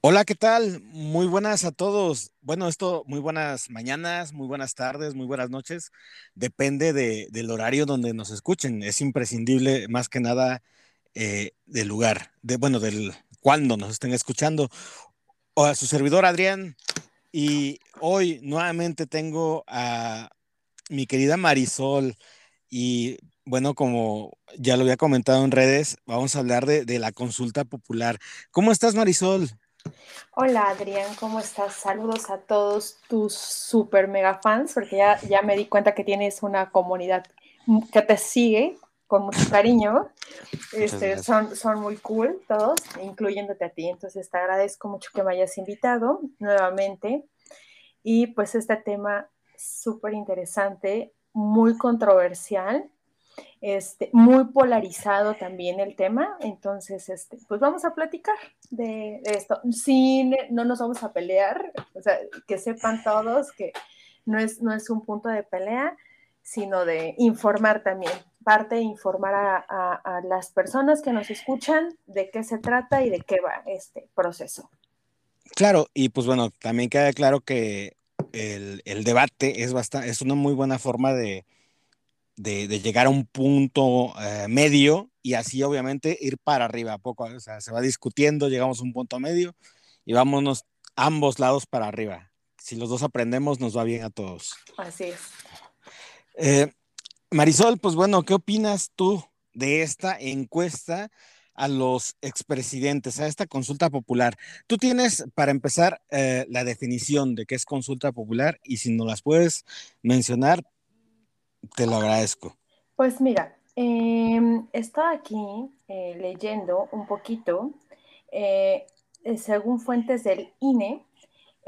Hola, ¿qué tal? Muy buenas a todos. Bueno, esto, muy buenas mañanas, muy buenas tardes, muy buenas noches. Depende de, del horario donde nos escuchen. Es imprescindible, más que nada, eh, del lugar, de, bueno, del cuándo nos estén escuchando. O a su servidor Adrián. Y hoy nuevamente tengo a mi querida Marisol. Y bueno, como ya lo había comentado en redes, vamos a hablar de la consulta popular. ¿Cómo estás, Marisol? Hola Adrián, ¿cómo estás? Saludos a todos tus super mega fans, porque ya, ya me di cuenta que tienes una comunidad que te sigue con mucho cariño. Este, son, son muy cool todos, incluyéndote a ti. Entonces te agradezco mucho que me hayas invitado nuevamente. Y pues este tema súper interesante, muy controversial este, muy polarizado también el tema, entonces, este, pues vamos a platicar de, esto. No nos vamos a pelear, o sea, que sepan todos que no es, no es un punto de pelea, sino de informar también, parte de informar a, a, las personas que nos escuchan de qué se trata y de qué va este proceso. Claro, y pues bueno, también queda claro que el, el debate es, bastante, es una muy buena forma de, de, llegar a un punto eh, medio y así obviamente ir para arriba a poco, o sea, se va discutiendo, llegamos a un punto medio y vámonos ambos lados para arriba. Si los dos aprendemos, nos va bien a todos. Así es. Eh, Marisol, pues bueno, ¿qué opinas tú de esta encuesta a los expresidentes, a esta consulta popular? Tú tienes, para empezar, eh, la definición de qué es consulta popular y si no las puedes mencionar, te lo agradezco. Pues mira, eh, estaba aquí eh, leyendo un poquito, eh, según fuentes del INE,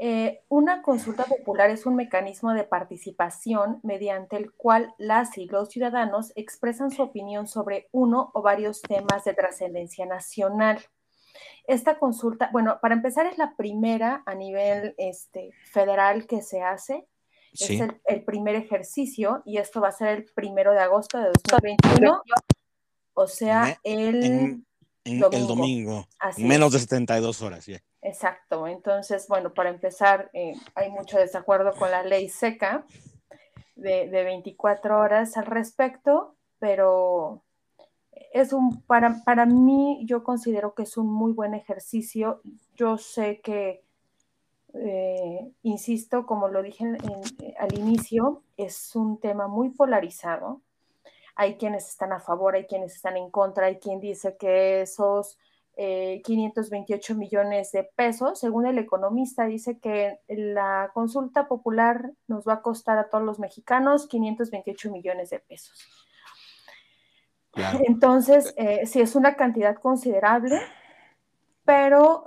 eh, una consulta popular es un mecanismo de participación mediante el cual las y los ciudadanos expresan su opinión sobre uno o varios temas de trascendencia nacional. Esta consulta, bueno, para empezar es la primera a nivel este, federal que se hace es el, primer ejercicio y esto va a ser el primero de agosto de 2021, o sea, el, domingo. El domingo menos de 72 horas, ya. Exacto, entonces, bueno, para empezar, eh, hay mucho desacuerdo con la ley seca de, de 24 horas al respecto, pero es un, para, para mí, yo considero que es un muy buen ejercicio. Yo sé que eh, insisto, como lo dije eh, al inicio, es un tema muy polarizado. Hay quienes están a favor, hay quienes están en contra, hay quien dice que esos 528 eh, millones de pesos, según el economista, dice que la consulta popular nos va a costar a todos los mexicanos 528 millones de pesos. Entonces, sí es una cantidad considerable, pero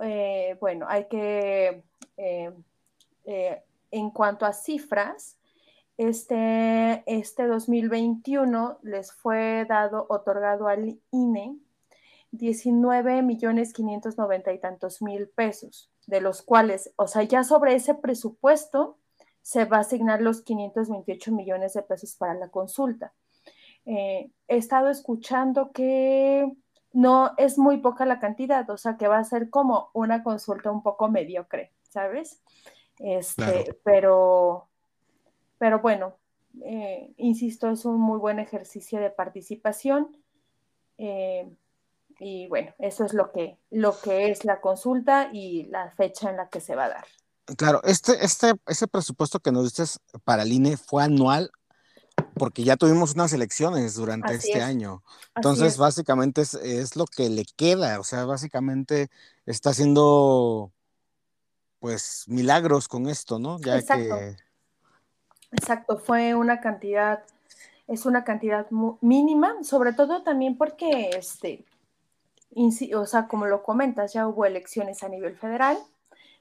bueno, hay que eh, eh, en cuanto a cifras, este, este 2021 les fue dado, otorgado al INE 19 millones 590 y tantos mil pesos, de los cuales, o sea, ya sobre ese presupuesto se va a asignar los 528 millones de pesos para la consulta. Eh, he estado escuchando que no es muy poca la cantidad, o sea, que va a ser como una consulta un poco mediocre. ¿Sabes? Este, pero, pero bueno, eh, insisto, es un muy buen ejercicio de participación. Eh, y bueno, eso es lo que, lo que es la consulta y la fecha en la que se va a dar. Claro, este, este, ese presupuesto que nos dices para el INE fue anual porque ya tuvimos unas elecciones durante este año. Entonces, básicamente es, es, lo que le queda, o sea, básicamente está haciendo pues milagros con esto, ¿no? Ya Exacto. que... Exacto, fue una cantidad, es una cantidad mínima, sobre todo también porque, este, o sea, como lo comentas, ya hubo elecciones a nivel federal,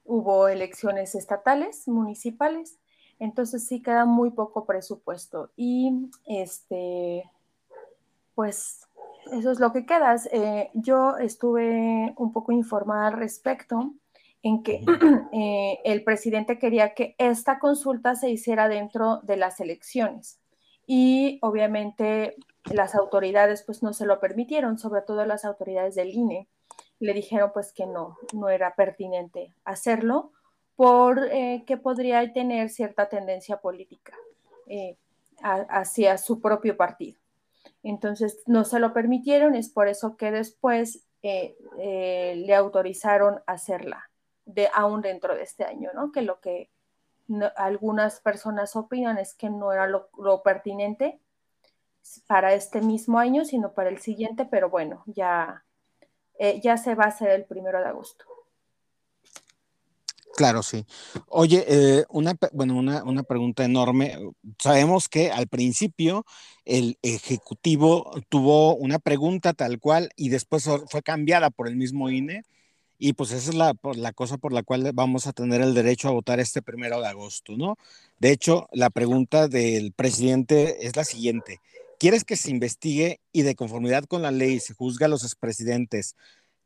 hubo elecciones estatales, municipales, entonces sí queda muy poco presupuesto y, este, pues eso es lo que queda. Eh, yo estuve un poco informada al respecto en que eh, el presidente quería que esta consulta se hiciera dentro de las elecciones y obviamente las autoridades pues no se lo permitieron, sobre todo las autoridades del INE. le dijeron pues que no, no era pertinente hacerlo por eh, que podría tener cierta tendencia política eh, hacia su propio partido. Entonces no se lo permitieron, es por eso que después le autorizaron hacerla, de, aún dentro de este año, ¿no? Que lo que algunas personas opinan es que no era lo, pertinente para este mismo año, sino para el siguiente, pero bueno, ya, ya se va a hacer el primero de agosto. Claro, sí. Oye, eh, una, bueno, una, una, pregunta enorme. Sabemos que al principio el Ejecutivo tuvo una pregunta tal cual y después fue cambiada por el mismo INE y pues esa es la, la cosa por la cual vamos a tener el derecho a votar este primero de agosto, ¿no? De hecho, la pregunta del presidente es la siguiente. ¿Quieres que se investigue y de conformidad con la ley se juzga a los expresidentes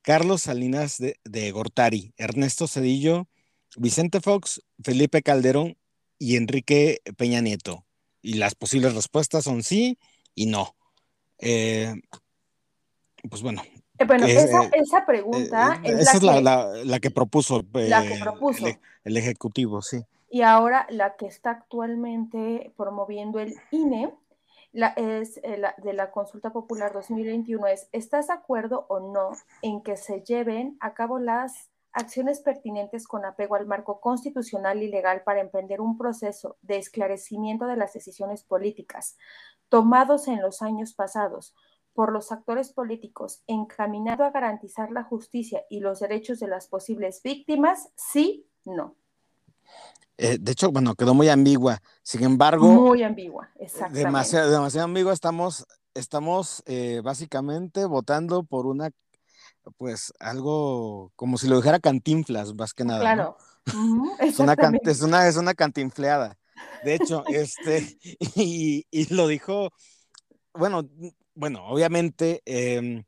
Carlos Salinas de, de Gortari, Ernesto Cedillo, Vicente Fox, Felipe Calderón y Enrique Peña Nieto. Y las posibles respuestas son sí y no. Eh, pues bueno. Eh, bueno, esa, pregunta es, esa la, es la, que, propuso, El, Ejecutivo, sí. Y ahora la que está actualmente promoviendo el INE la, es de la consulta popular 2021 es, ¿estás de acuerdo o no en que se lleven a cabo las acciones pertinentes con apego al marco constitucional y legal para emprender un proceso de esclarecimiento de las decisiones políticas tomados en los años pasados por los actores políticos encaminado a garantizar la justicia y los derechos de las posibles víctimas, sí, no. Eh, de hecho, bueno, quedó muy ambigua. Sin embargo. Muy ambigua, exactamente. Demasiado, demasiado ambigua. Estamos, estamos eh, básicamente votando por una pues algo como si lo dijera cantinflas, más que nada. Claro. es, una es, una, es una cantinfleada. De hecho, este, y, y, lo dijo, bueno, bueno, obviamente em,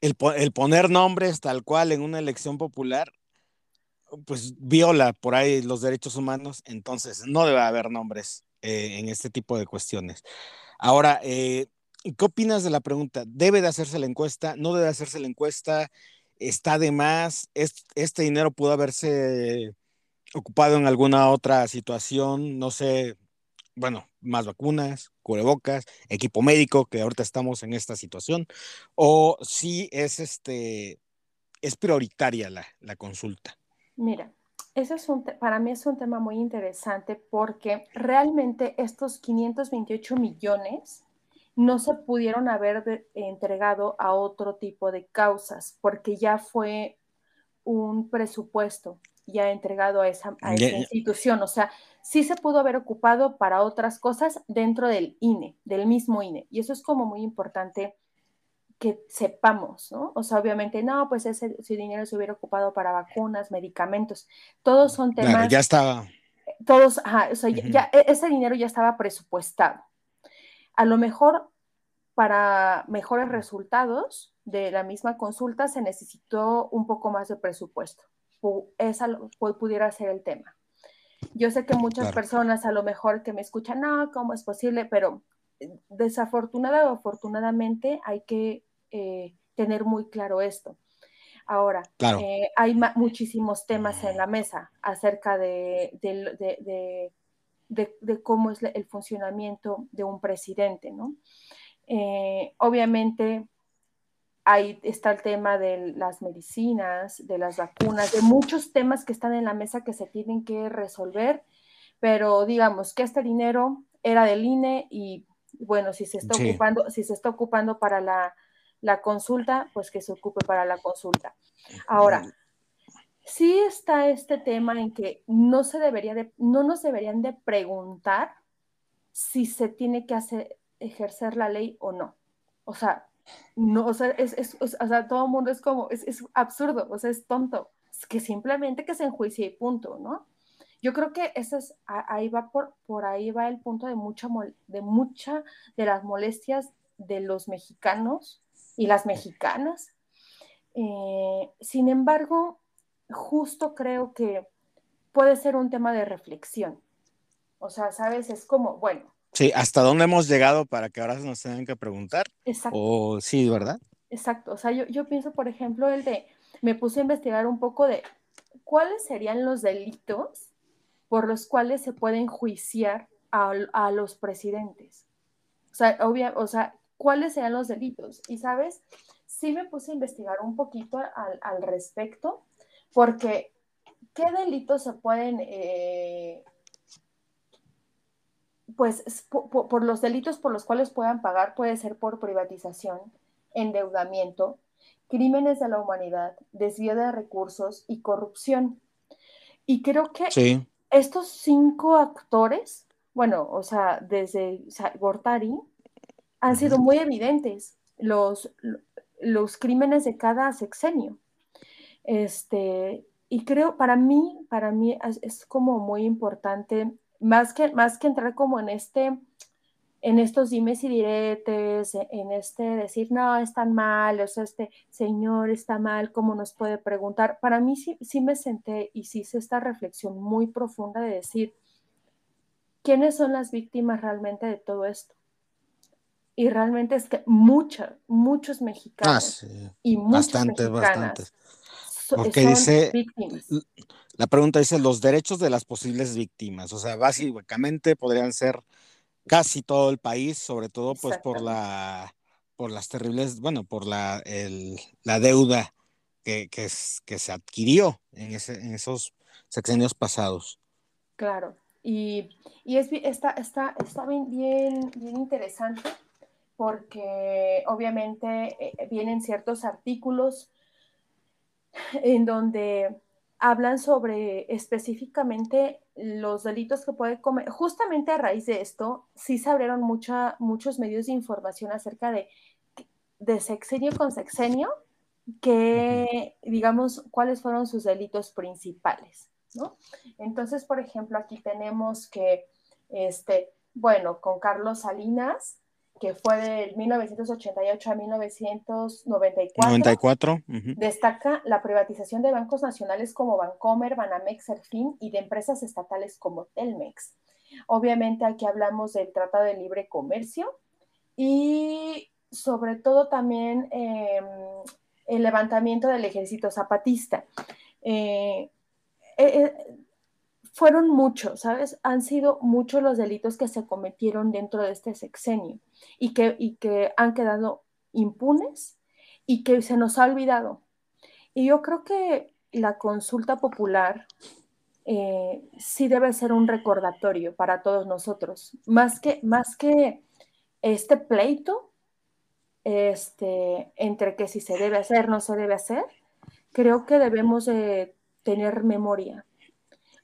el, poner nombres tal cual en una elección popular, pues viola por ahí los derechos humanos, entonces no debe haber nombres eh, en este tipo de cuestiones. Ahora, eh, ¿Qué opinas de la pregunta? ¿Debe de hacerse la encuesta? ¿No debe hacerse la encuesta? ¿Está de más? ¿Este dinero pudo haberse ocupado en alguna otra situación? No sé, bueno, más vacunas, cubrebocas, equipo médico, que ahorita estamos en esta situación, o si es este, es prioritaria la, la consulta. Mira, eso es un para mí es un tema muy interesante porque realmente estos 528 millones no se pudieron haber entregado a otro tipo de causas, porque ya fue un presupuesto ya entregado a esa, institución. O sea, sí se pudo haber ocupado para otras cosas dentro del INE, del mismo INE. Y eso es como muy importante que sepamos, ¿no? O sea, obviamente, no, pues ese, dinero se hubiera ocupado para vacunas, medicamentos. Todos son temas. ya estaba. Todos, ajá, o sea, ya, e, ese dinero ya estaba presupuestado a lo mejor para mejores resultados de la misma consulta se necesitó un poco más de presupuesto. Esa pudiera ser el tema. Yo sé que muchas personas a lo mejor que me escuchan, no, ¿cómo es posible? Pero eh, desafortunada o afortunadamente hay que eh, tener muy claro esto. Ahora, eh, hay muchísimos temas en la mesa acerca de, de, de, cómo es el funcionamiento de un presidente, ¿no? Eh, obviamente, ahí está el tema de las medicinas, de las vacunas, de muchos temas que están en la mesa que se tienen que resolver, pero digamos que este dinero era del INE y bueno, si se está ocupando, si se está ocupando para la, la, consulta, pues que se ocupe para la consulta. Ahora, sí está este tema en que no se debería de, no nos deberían de preguntar si se tiene que hacer, ejercer la ley o no. O sea, no, o sea, es, es, o sea todo el mundo es como, es, es, absurdo, o sea, es tonto. Que simplemente que se enjuicie y punto, ¿no? Yo creo que eso es, ahí va por, por ahí va el punto de mucha, de mucha de las molestias de los mexicanos y las mexicanas. Eh, sin embargo, justo creo que puede ser un tema de reflexión. O sea, sabes, es como, bueno. Sí, ¿hasta dónde hemos llegado para que ahora se nos tengan que preguntar? Exacto. O sí, ¿verdad? Exacto. O sea, yo, yo pienso, por ejemplo, el de, me puse a investigar un poco de cuáles serían los delitos por los cuales se pueden juiciar a, los presidentes. O sea, o sea, ¿cuáles serían los delitos? Y sabes, sí me puse a investigar un poquito al, respecto, porque ¿qué delitos se pueden, eh, pues por, los delitos por los cuales puedan pagar puede ser por privatización, endeudamiento, crímenes de la humanidad, desvío de recursos y corrupción. Y creo que estos cinco actores, bueno, o sea, desde Gortari, han sido muy evidentes los, los crímenes de cada sexenio. Este, y creo, para mí, para mí es, como muy importante, más que, más que entrar como en este, en estos dimes y diretes, en este decir, no, están mal, o sea, este señor está mal, ¿cómo nos puede preguntar? Para mí sí, sí me senté y sí hice esta reflexión muy profunda de decir, ¿quiénes son las víctimas realmente de todo esto? Y realmente es que muchos, muchos mexicanos ah, y muchas bastantes, bastantes. Porque dice, víctimas. La pregunta dice los derechos de las posibles víctimas, o sea, básicamente podrían ser casi todo el país, sobre todo pues por la por las terribles, bueno, por la, la deuda que, que, que, se adquirió en, ese, en esos sexenios pasados. Claro, y, y es, está, está, está bien, bien, bien interesante porque obviamente eh, vienen ciertos artículos en donde hablan sobre específicamente los delitos que puede comer. Justamente a raíz de esto, sí se abrieron mucha, muchos medios de información acerca de, de sexenio con sexenio, que digamos cuáles fueron sus delitos principales, ¿no? Entonces, por ejemplo, aquí tenemos que, este, bueno, con Carlos Salinas, que fue del 1988 a 1994. 94. Destaca la privatización de bancos nacionales como Bancomer, Banamex, Serfín y de empresas estatales como Telmex. Obviamente aquí hablamos del Tratado de Libre Comercio y sobre todo también em, el levantamiento del ejército zapatista. Eh, eh, eh, fueron muchos, ¿sabes? Han sido muchos los delitos que se cometieron dentro de este sexenio y que, y que han quedado impunes y que se nos ha olvidado. Y yo creo que la consulta popular eh, sí debe ser un recordatorio para todos nosotros, más que, más que este pleito este, entre que si se debe hacer, no se debe hacer, creo que debemos de tener memoria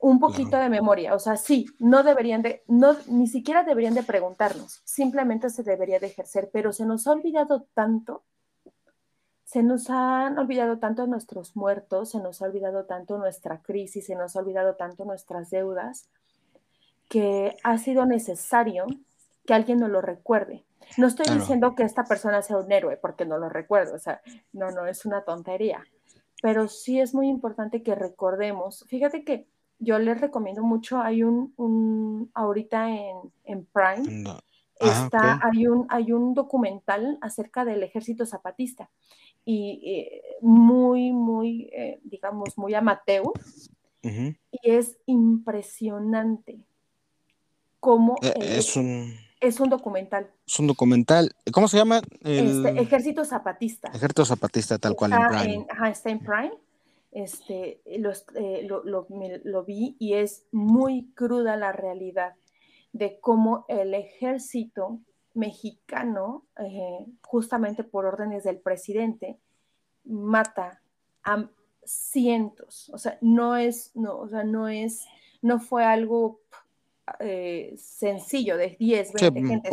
un poquito de memoria. O sea, sí, no deberían de, no, ni siquiera deberían de preguntarnos, simplemente se debería de ejercer, pero se nos ha olvidado tanto, se nos han olvidado tanto nuestros muertos, se nos ha olvidado tanto nuestra crisis, se nos ha olvidado tanto nuestras deudas, que ha sido necesario que alguien nos lo recuerde. No estoy diciendo que esta persona sea un héroe porque no lo recuerdo, o sea, no, no, es una tontería, pero sí es muy importante que recordemos. Fíjate que yo les recomiendo mucho, hay un, ahorita en, Prime, ah, está, hay, un, hay un documental acerca del ejército zapatista y eh, muy, muy, eh, digamos, muy amateur. Y es impresionante cómo... Eh, es un... Es un documental. Es un documental. ¿Cómo se llama? Este, ejército Zapatista. Ejército Zapatista, tal cual en Prime. ajá, está en Prime este, eh, lo, vi y es muy cruda la realidad de cómo el ejército mexicano, eh, justamente por órdenes del presidente, mata a cientos. O sea, no es, no, o sea, no es, no fue algo eh, sencillo de 10, 20 mm, gente.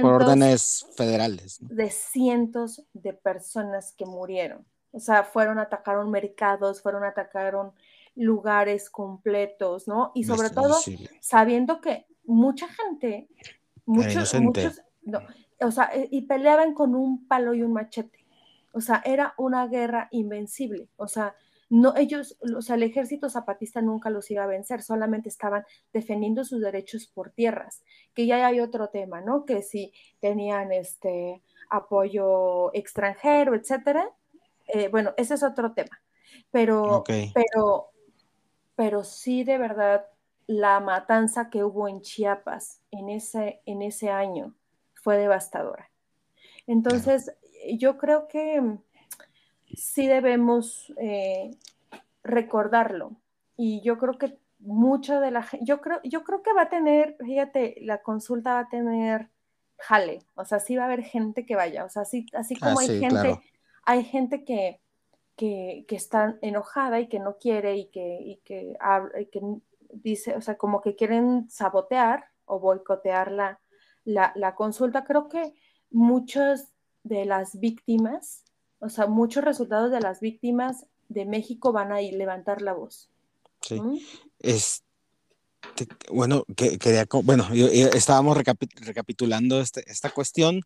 por órdenes federales. De cientos de personas que murieron. O sea, fueron, atacaron mercados, fueron, atacaron lugares completos, ¿no? Y sobre todo sabiendo que mucha gente, muchos, muchos, no, o sea, eh, y peleaban con un palo y un machete. O sea, era una guerra invencible. O sea, no ellos, o sea, el ejército zapatista nunca los iba a vencer, solamente estaban defendiendo sus derechos por tierras, que ya hay otro tema, ¿no? Que si tenían este apoyo extranjero, etcétera, eh, bueno, ese es otro tema, pero, pero, pero sí de verdad la matanza que hubo en Chiapas en ese, en ese año fue devastadora. Entonces, yo creo que sí debemos eh, recordarlo. Y yo creo que mucho de la gente, yo creo, yo creo que va a tener, fíjate, la consulta va a tener jale, o sea, sí va a haber gente que vaya, o sea, así, así ah, como hay gente, hay gente que, que, está enojada y que no quiere y que, y que, que dice, o sea, como que quieren sabotear o boicotear la, la, la consulta. Creo que muchas de las víctimas, o sea, muchos resultados de las víctimas de México van a ir levantar la voz. Sí. Es, bueno, que, quería, bueno, estábamos recapitulando este, esta cuestión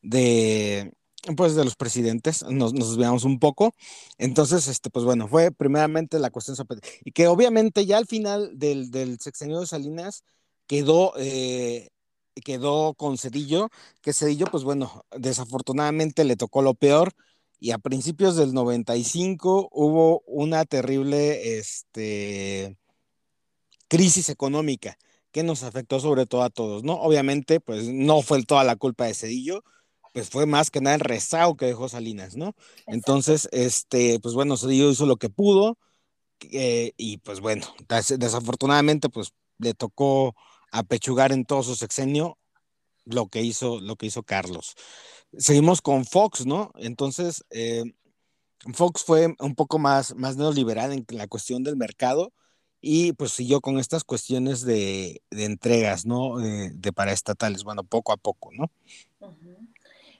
de, pues, de los presidentes, nos, nos desviamos un poco. Entonces, este, pues bueno, fue primeramente la cuestión y que obviamente ya al final del, del sexenio de Salinas quedó, eh, quedó con Cedillo, que Cedillo, pues bueno, desafortunadamente le tocó lo peor y a principios del 95 hubo una terrible, este, crisis económica que nos afectó sobre todo a todos, ¿no? Obviamente, pues no fue toda la culpa de Cedillo, pues fue más que nada el rezago que dejó Salinas, ¿no? Entonces, este, pues bueno, Cedillo hizo lo que pudo eh, y pues bueno, desafortunadamente, pues le tocó apechugar en todo su sexenio lo que hizo, lo que hizo Carlos. Seguimos con Fox, ¿no? Entonces, eh, Fox fue un poco más, más neoliberal en la cuestión del mercado y pues siguió con estas cuestiones de, entregas, ¿no? De, paraestatales, bueno, poco a poco, ¿no?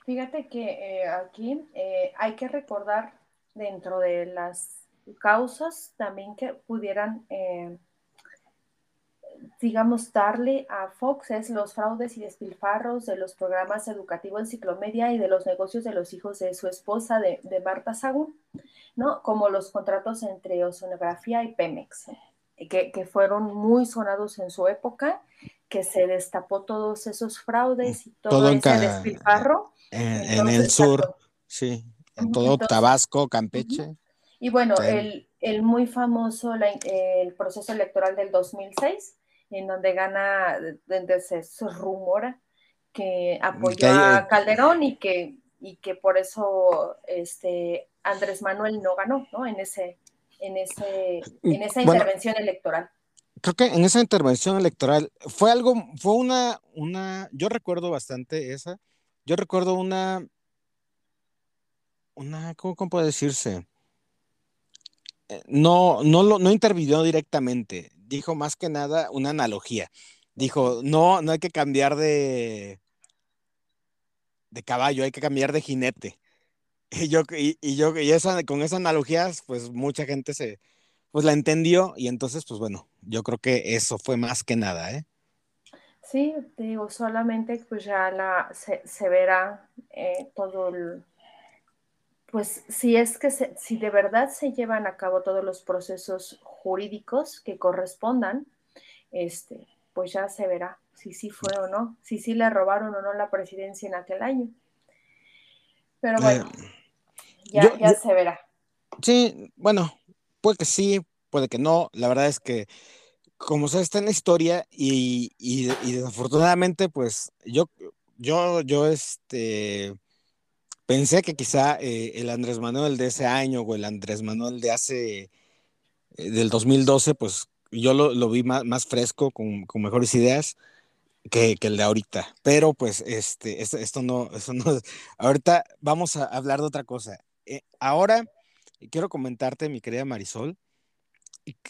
Fíjate que eh, aquí eh, hay que recordar dentro de las causas también que pudieran, eh, digamos, darle a Fox es los fraudes y despilfarros de los programas educativos en Ciclomedia y de los negocios de los hijos de su esposa, de, de Marta Sagún, ¿no? Como los contratos entre Oceanografía y Pemex que, fueron muy sonados en su época, que se destapó todos esos fraudes y todo, ese despilfarro. En, el sur, sí, en todo Tabasco, Campeche. Y bueno, el, el, muy famoso el proceso electoral del 2006, en donde gana, donde se, rumora que apoyó a Calderón y que, y que por eso este, Andrés Manuel no ganó, ¿no? En ese, en, ese, en esa intervención electoral? Creo que en esa intervención electoral fue algo, fue una, una, yo recuerdo bastante esa, yo recuerdo una, una, ¿cómo, puede decirse? Eh, no, no, lo, no intervino directamente, dijo más que nada una analogía. Dijo, no, no hay que cambiar de, de caballo, hay que cambiar de jinete. Y yo, y, yo, y esa, con esas analogías, pues mucha gente se, pues la entendió y entonces, pues bueno, yo creo que eso fue más que nada, ¿eh? Sí, digo, solamente pues ya la, se, verá eh, todo el, pues si es que si de verdad se llevan a cabo todos los procesos jurídicos que correspondan, este, pues ya se verá si sí fue o no, si sí le robaron o no la presidencia en aquel año. Pero bueno. Eh, ya, se verá. Sí, bueno, puede que sí, puede que no. La verdad es que, como se está en la historia y, desafortunadamente, pues yo, yo, yo, este, pensé que quizá eh, el Andrés Manuel de ese año o el Andrés Manuel de hace, eh, del 2012, pues yo lo, vi más, fresco, con, mejores ideas. Que, el de ahorita. Pero pues este, esto, no, eso no, ahorita vamos a hablar de otra cosa. Eh, ahora quiero comentarte, mi querida Marisol,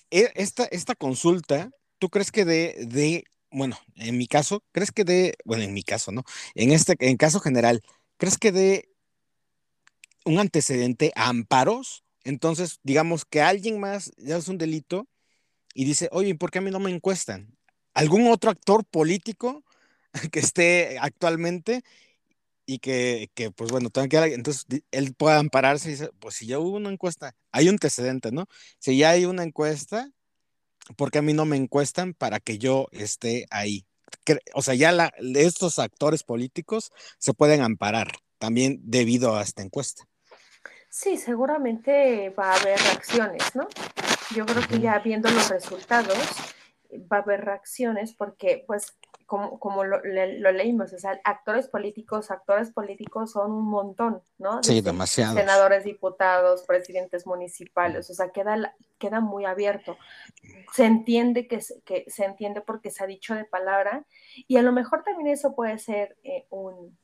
esta, esta consulta, ¿tú crees que de, de, bueno, en mi caso, crees que de, bueno, en mi caso, ¿no? En este, en caso general, ¿crees que de un antecedente a amparos? Entonces, digamos que alguien más ya es un delito y dice, oye, ¿por qué a mí no me encuestan? ¿Algún otro actor político que esté actualmente y que, que, pues bueno, que, entonces él pueda ampararse y dice, pues si ya hubo una encuesta, hay un antecedente, ¿no? Si ya hay una encuesta, ¿por qué a mí no me encuestan para que yo esté ahí? O sea, ya la, estos actores políticos se pueden amparar también debido a esta encuesta. Sí, seguramente va a haber reacciones, ¿no? Yo creo que ya viendo los resultados va a haber reacciones porque pues como, lo, leímos, o sea, actores políticos, actores políticos son un montón, ¿no? Sí, demasiados. Senadores, diputados, presidentes municipales, o sea, queda, queda muy abierto. Se entiende que, que se entiende porque se ha dicho de palabra y a lo mejor también eso puede ser eh, un,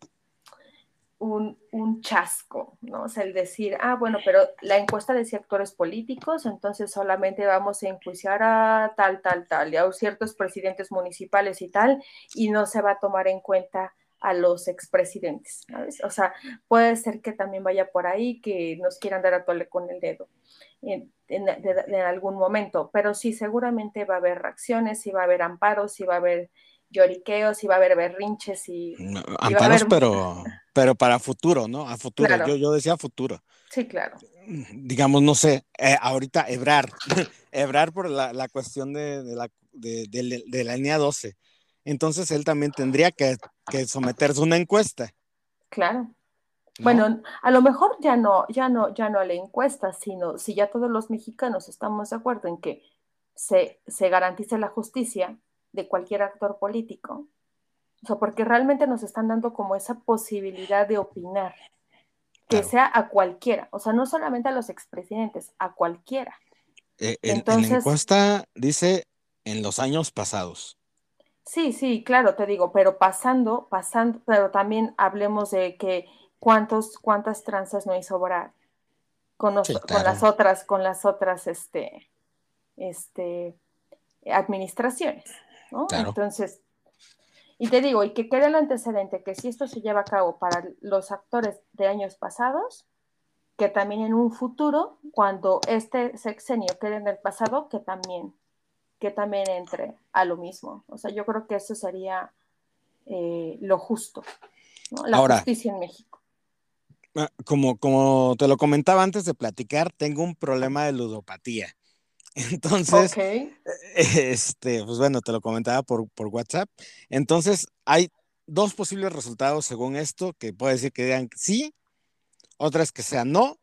un, chasco, ¿no? O sea, el decir, ah, bueno, pero la encuesta decía actores políticos, entonces solamente vamos a enjuiciar a tal, tal, tal, y a ciertos presidentes municipales y tal, y no se va a tomar en cuenta a los expresidentes, ¿sabes? O sea, puede ser que también vaya por ahí, que nos quieran dar a tole con el dedo en, en, algún momento, pero sí, seguramente va a haber reacciones, y va a haber amparos, y va a haber lloriqueos, y va a haber berrinches y... amparos, pero, pero para futuro, ¿no? A futuro, yo, yo decía futuro. Sí, claro. Digamos, no sé, eh, ahorita Ebrar, Ebrar por la, la cuestión de, de, la, de, de, la línea 12. Entonces él también tendría que, que someterse a una encuesta. Claro. Bueno, a lo mejor ya no, ya no, ya no a la encuesta, sino si ya todos los mexicanos estamos de acuerdo en que se, se garantice la justicia, de cualquier actor político. O sea, porque realmente nos están dando como esa posibilidad de opinar, que sea a cualquiera, o sea, no solamente a los expresidentes, a cualquiera. Eh, Entonces, en la encuesta dice en los años pasados. Sí, sí, claro, te digo, pero pasando, pasando, pero también hablemos de que cuántos, cuántas tranzas no hizo Brad con, con las otras, con las otras, este, este, administraciones. Entonces, y te digo, y que quede el antecedente que si esto se lleva a cabo para los actores de años pasados, que también en un futuro, cuando este sexenio quede en el pasado, que también, que también entre a lo mismo. O sea, yo creo que eso sería eh, lo justo, la justicia en México. Ah, como, como te lo comentaba antes de platicar, tengo un problema de ludopatía. Entonces, este, pues bueno, te lo comentaba por, WhatsApp. Entonces, hay dos posibles resultados según esto, que puede decir que digan sí, otras que sean no,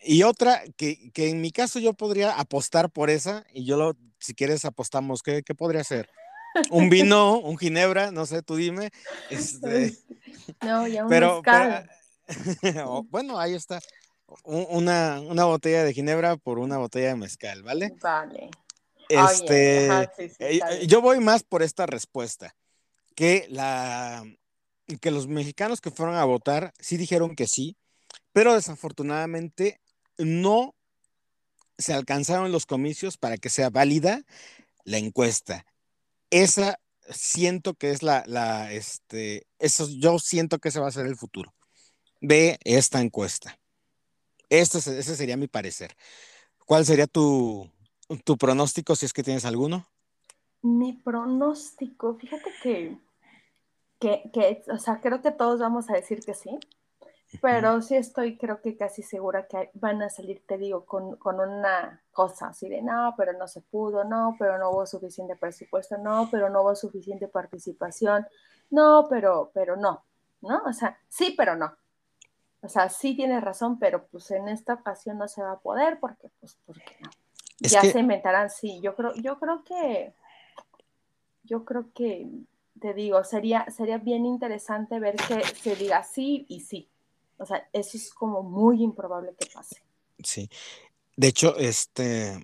y otra que, en mi caso yo podría apostar por esa, y yo lo, si quieres apostamos, ¿qué, podría ser? Un vino, un ginebra, no sé, tú dime. Este, no, ya un pero, bueno, ahí está una, una, botella de ginebra por una botella de mezcal, ¿vale? Vale. Este, eh, yo voy más por esta respuesta, que, la, que los mexicanos que fueron a votar sí dijeron que sí, pero desafortunadamente no se alcanzaron los comicios para que sea válida la encuesta. Esa siento que es la, la este, eso yo siento que ese va a ser el futuro de esta encuesta. Esto, ese sería mi parecer. ¿Cuál sería tu, pronóstico, si es que tienes alguno? Mi pronóstico, fíjate que, que, o sea, creo que todos vamos a decir que sí, pero sí estoy, creo que casi segura que van a salir, te digo, con, con, una cosa así de no, pero no se pudo, no, pero no hubo suficiente presupuesto, no, pero no hubo suficiente participación, no, pero, pero no, ¿no? O sea, sí, pero no. O sea, sí tienes razón, pero pues en esta ocasión no se va a poder porque, pues, porque no. ya se inventarán, sí. Yo creo, yo creo que, yo creo que, te digo, sería, sería bien interesante ver que se diga sí y sí. O sea, eso es como muy improbable que pase. Sí. De hecho, este,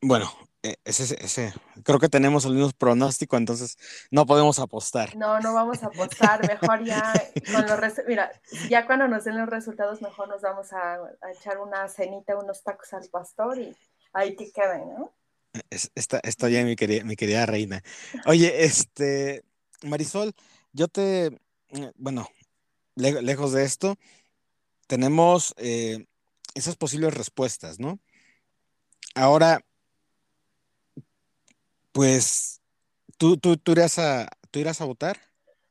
bueno, ese, ese, creo que tenemos el mismo pronóstico, entonces no podemos apostar. No, no vamos a apostar, mejor ya con los mira, ya cuando nos den los resultados, mejor nos vamos a, echar una cenita, unos tacos al pastor y ahí que queden, ¿no? Está, está ya mi querida, mi querida reina. Oye, este, Marisol, yo te, bueno, lejos de esto, tenemos eh, esas posibles respuestas, ¿no? Ahora, pues, ¿tú, tú, tú, irás, a, ¿tú irás a votar?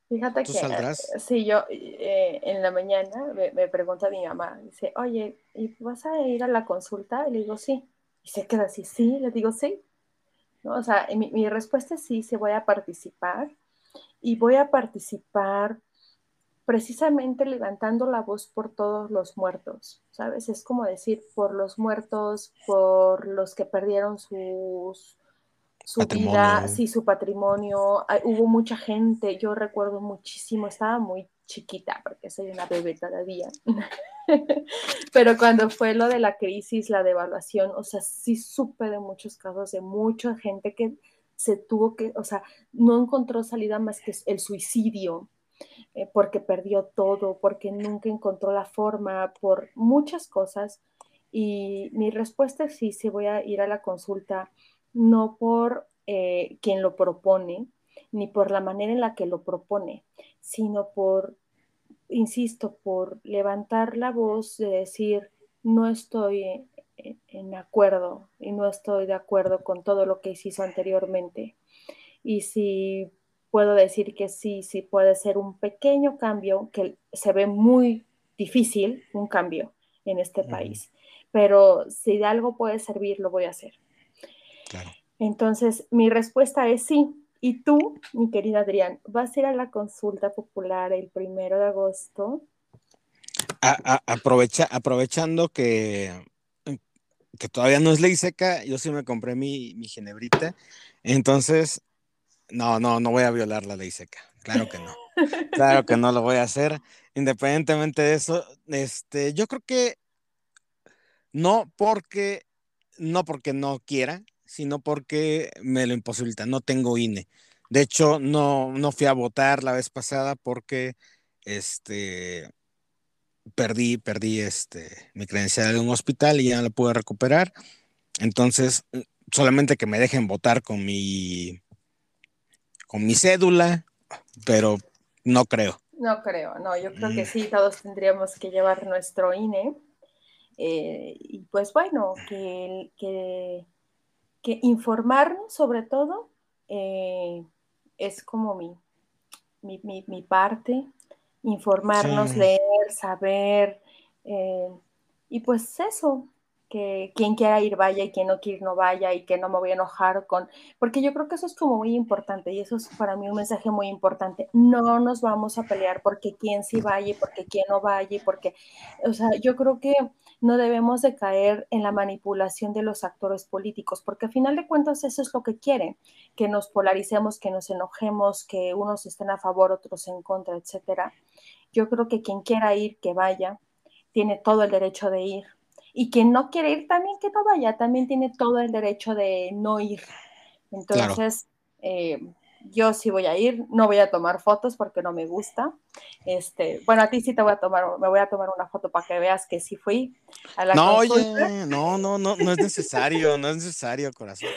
Fíjate que saldrás? sí, yo eh, en la mañana me, pregunta mi mamá, dice, oye, ¿y vas a ir a la consulta? Y le digo, sí. Y se queda así, sí, le digo, sí. ¿No? O sea, mi, mi respuesta es sí, sí voy a participar. Y voy a participar precisamente levantando la voz por todos los muertos, ¿sabes? Es como decir, por los muertos, por los que perdieron sus, su vida, sí, su patrimonio. hubo mucha gente, yo recuerdo muchísimo, estaba muy chiquita porque soy una bebé todavía. Pero cuando fue lo de la crisis, la devaluación, o sea, sí supe de muchos casos de mucha gente que se tuvo que, o sea, no encontró salida más que el suicidio, eh, porque perdió todo, porque nunca encontró la forma, por muchas cosas. Y mi respuesta es sí, sí voy a ir a la consulta, no por eh, quien lo propone, ni por la manera en la que lo propone, sino por, insisto, por levantar la voz de decir, no estoy en acuerdo y no estoy de acuerdo con todo lo que hizo anteriormente. Y si puedo decir que sí, sí puede ser un pequeño cambio que se ve muy difícil, un cambio en este país. Pero si de algo puede servir, lo voy a hacer. Entonces, mi respuesta es sí. Y tú, mi querida Adrián, ¿vas a ir a la consulta popular el primero de agosto? aprovecha, aprovechando que, que todavía no es ley seca, yo sí me compré mi, mi ginebrita. Entonces, no, no, no voy a violar la ley seca. Claro que no. Claro que no lo voy a hacer. Independientemente de eso, este, yo creo que no porque, no porque no quiera, sino porque me lo imposibilita. No tengo INE. De hecho, no, no fui a votar la vez pasada porque este perdí, perdí este mi credencial de un hospital y ya no la pude recuperar. Entonces, solamente que me dejen votar con mi con mi cédula, pero no creo. No creo, no, yo creo que mm. sí, todos tendríamos que llevar nuestro INE. Eh, y pues bueno, que, que, informarnos sobre todo eh, es como mi, mi, mi, parte, informarnos, leer, saber, eh, y pues eso, que quien quiera ir vaya y quien no quiere ir no vaya y que no me voy a enojar con, porque yo creo que eso es como muy importante y eso es para mí un mensaje muy importante. No nos vamos a pelear porque quien sí vaya y porque quien no vaya y porque, o sea, yo creo que no debemos de caer en la manipulación de los actores políticos, porque al final de cuentas eso es lo que quieren, que nos polaricemos, que nos enojemos, que unos estén a favor, otros en contra, etcétera. Yo creo que quien quiera ir, que vaya, tiene todo el derecho de ir y quien no quiere ir también que no vaya, también tiene todo el derecho de no ir. Entonces, eh, yo sí voy a ir, no voy a tomar fotos porque no me gusta. Este, bueno, a ti sí te voy a tomar, me voy a tomar una foto para que veas que sí fui a la No, oye, no, no, no, no es necesario, no es necesario, corazón.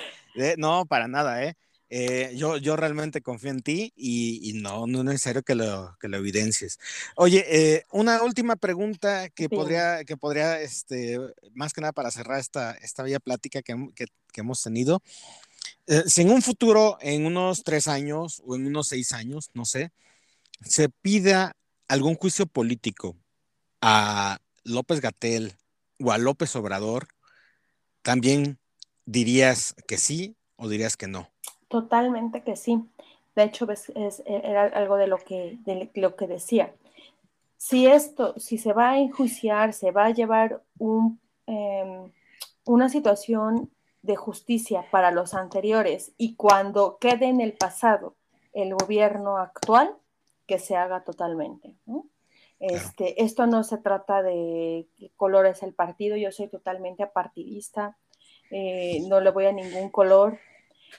no, para nada, ¿eh? Eh, yo, yo realmente confío en ti y, no, no es necesario que lo, que lo evidencies. Oye, eh, una última pregunta que podría, que podría este, más que nada para cerrar esta, esta bella plática que, hemos tenido. Eh, si en un futuro, en unos tres años o en unos seis años, no sé, se pida algún juicio político a López Gatel o a López Obrador, ¿también dirías que sí o dirías que no? Totalmente que sí. De hecho, es, era algo de lo que, lo que decía. Si esto, si se va a enjuiciar, se va a llevar un, em, una situación de justicia para los anteriores y cuando quede en el pasado el gobierno actual, que se haga totalmente. Este, Esto no se trata de colores el partido, yo soy totalmente apartidista, eh, no le voy a ningún color,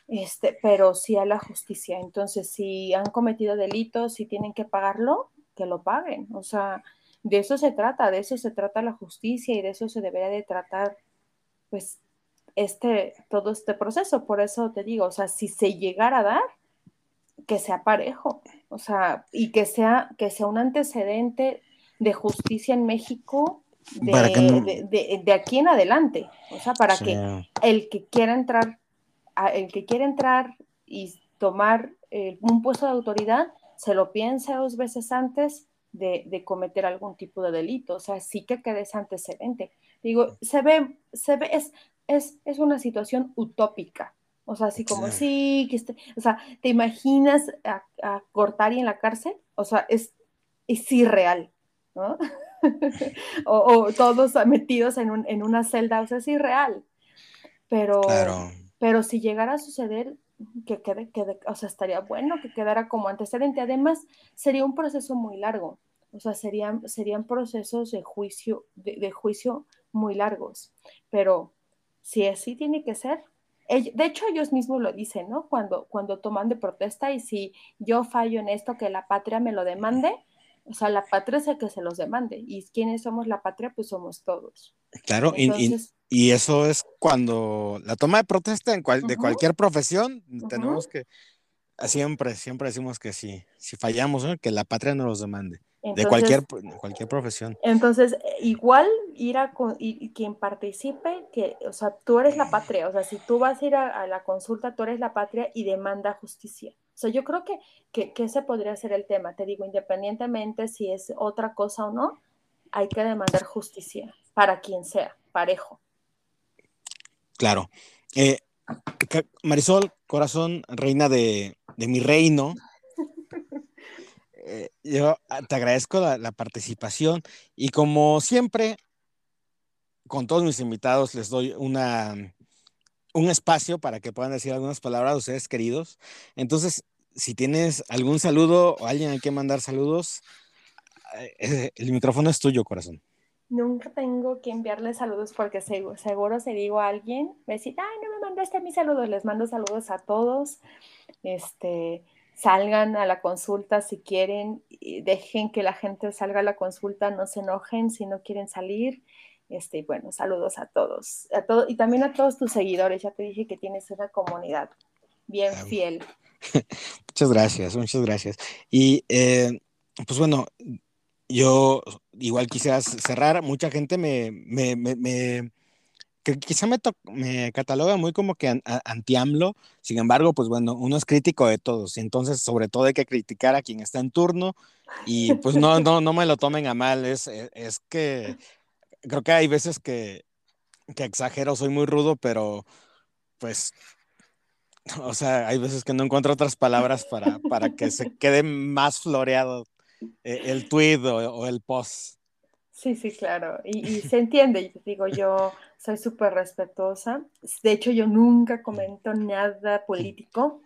este, pero sí a la justicia. Entonces, si han cometido delitos, si tienen que pagarlo, que lo paguen. O sea, de eso se trata, de eso se trata la justicia y de eso se debería de tratar, pues, este, todo este proceso. Por eso te digo, o sea, si se llegara a dar, que sea parejo, o sea, y que sea, que sea un antecedente de justicia en México de, de, aquí en adelante, o sea, para que el que quiera entrar el que quiere entrar y tomar eh, un puesto de autoridad se lo piensa dos veces antes de, cometer algún tipo de delito. O sea, sí que quede ese antecedente. Digo, se ve, se ve, es, es, es una situación utópica. O sea, así como, sí, que este, o sea, ¿te imaginas a, a Cortari en la cárcel? O sea, es, es irreal, ¿no? o, todos metidos en, una celda, o sea, es irreal. Pero, pero si llegara a suceder, que quede, o sea, estaría bueno que quedara como antecedente. Además, sería un proceso muy largo, o sea, serían, serían procesos de juicio, de, juicio muy largos. Pero si así tiene que ser, de hecho, ellos mismos lo dicen, ¿no? Cuando, cuando toman de protesta y si yo fallo en esto, que la patria me lo demande, o sea, la patria es el que se los demande. ¿Y quiénes somos la patria? Pues somos todos. Claro, y, eso es cuando la toma de protesta en de cualquier profesión, tenemos que, siempre, siempre decimos que si, si fallamos, que la patria no los demande de cualquier, cualquier profesión. Entonces, igual ir a y, quien participe, que, o sea, tú eres la patria, o sea, si tú vas a ir a, la consulta, tú eres la patria y demanda justicia. O sea, yo creo que, que, que, ese podría ser el tema, te digo, independientemente si es otra cosa o no, hay que demandar justicia para quien sea, parejo. Claro. Eh, Marisol, corazón, reina de, de mi reino, eh, yo ah, te agradezco la, participación y como siempre, con todos mis invitados les doy una, un espacio para que puedan decir algunas palabras a ustedes queridos. Entonces, si tienes algún saludo o alguien a quien mandar saludos, eh, el micrófono es tuyo, corazón. Nunca tengo que enviarles saludos porque seguro, seguro si digo a alguien, me dice, ay, no me mandaste mis saludos, les mando saludos a todos. Este, salgan a la consulta si quieren, dejen que la gente salga a la consulta, no se enojen si no quieren salir. Este, bueno, saludos a todos, a todo, y también a todos tus seguidores. Ya te dije que tienes una comunidad bien fiel. Muchas gracias, muchas gracias. Y eh, pues bueno, yo igual quisiera cerrar. Mucha gente me, me, me que quizá me, me cataloga muy como que anti-AMLO, sin embargo, pues bueno, uno es crítico de todos, y entonces sobre todo hay que criticar a quien está en turno y pues no, no, no me lo tomen a mal, es, e, es, que creo que hay veces que, que exagero, soy muy rudo, pero pues, o sea, hay veces que no encuentro otras palabras para, para que se quede más floreado eh, el tweet o el post. Sí, sí, claro. Y, se entiende, y digo, yo soy súper respetuosa. De hecho, yo nunca comento nada político,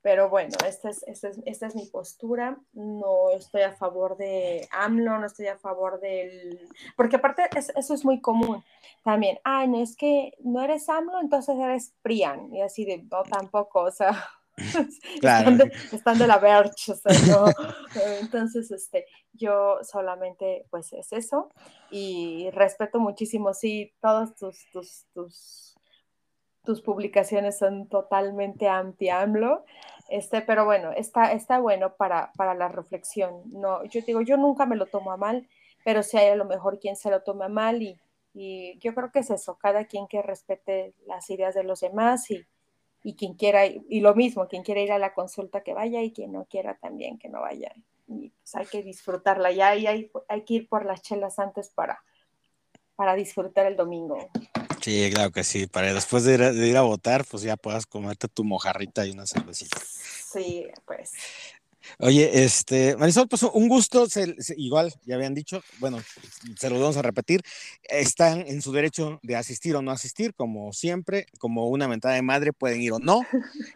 pero bueno, esta es, esta es, esta es mi postura. No estoy a favor de AMLO, no estoy a favor del... Porque aparte eso es muy común también. Ah, no, es que no eres AMLO, entonces eres PRIAN. Y así de, no, tampoco, o sea... Están, de, la verge, Entonces, este, yo solamente, pues es eso. Y respeto muchísimo, sí, todas tus, tus, tus, tus publicaciones son totalmente anti-AMLO. Este, pero bueno, está, está bueno para, para la reflexión. No, yo digo, yo nunca me lo tomo a mal, pero si hay a lo mejor quien se lo tome a mal y, y yo creo que es eso, cada quien que respete las ideas de los demás y, y quien quiera, y lo mismo, quien quiera ir a la consulta que vaya y quien no quiera también que no vaya. Y pues hay que disfrutarla ya y hay, hay que ir por las chelas antes para, para disfrutar el domingo. Sí, claro que sí, para después de ir, a, de ir a votar, pues ya puedas comerte tu mojarrita y una cervecita. Sí, pues. Oye, este, Marisol, pues un gusto, igual, ya habían dicho, bueno, se lo vamos a repetir, están en su derecho de asistir o no asistir, como siempre, como una mentada de madre, pueden ir o no.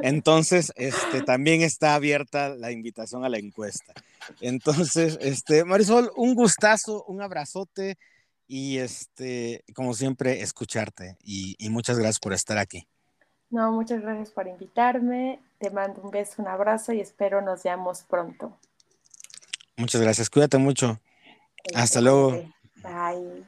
Entonces, este, también está abierta la invitación a la encuesta. Entonces, este, Marisol, un gustazo, un abrazote y, este, como siempre, escucharte y muchas gracias por estar aquí. No, muchas gracias por invitarme. Te mando un beso, un abrazo y espero nos veamos pronto. Muchas gracias. Cuídate mucho. Hasta luego. Bye.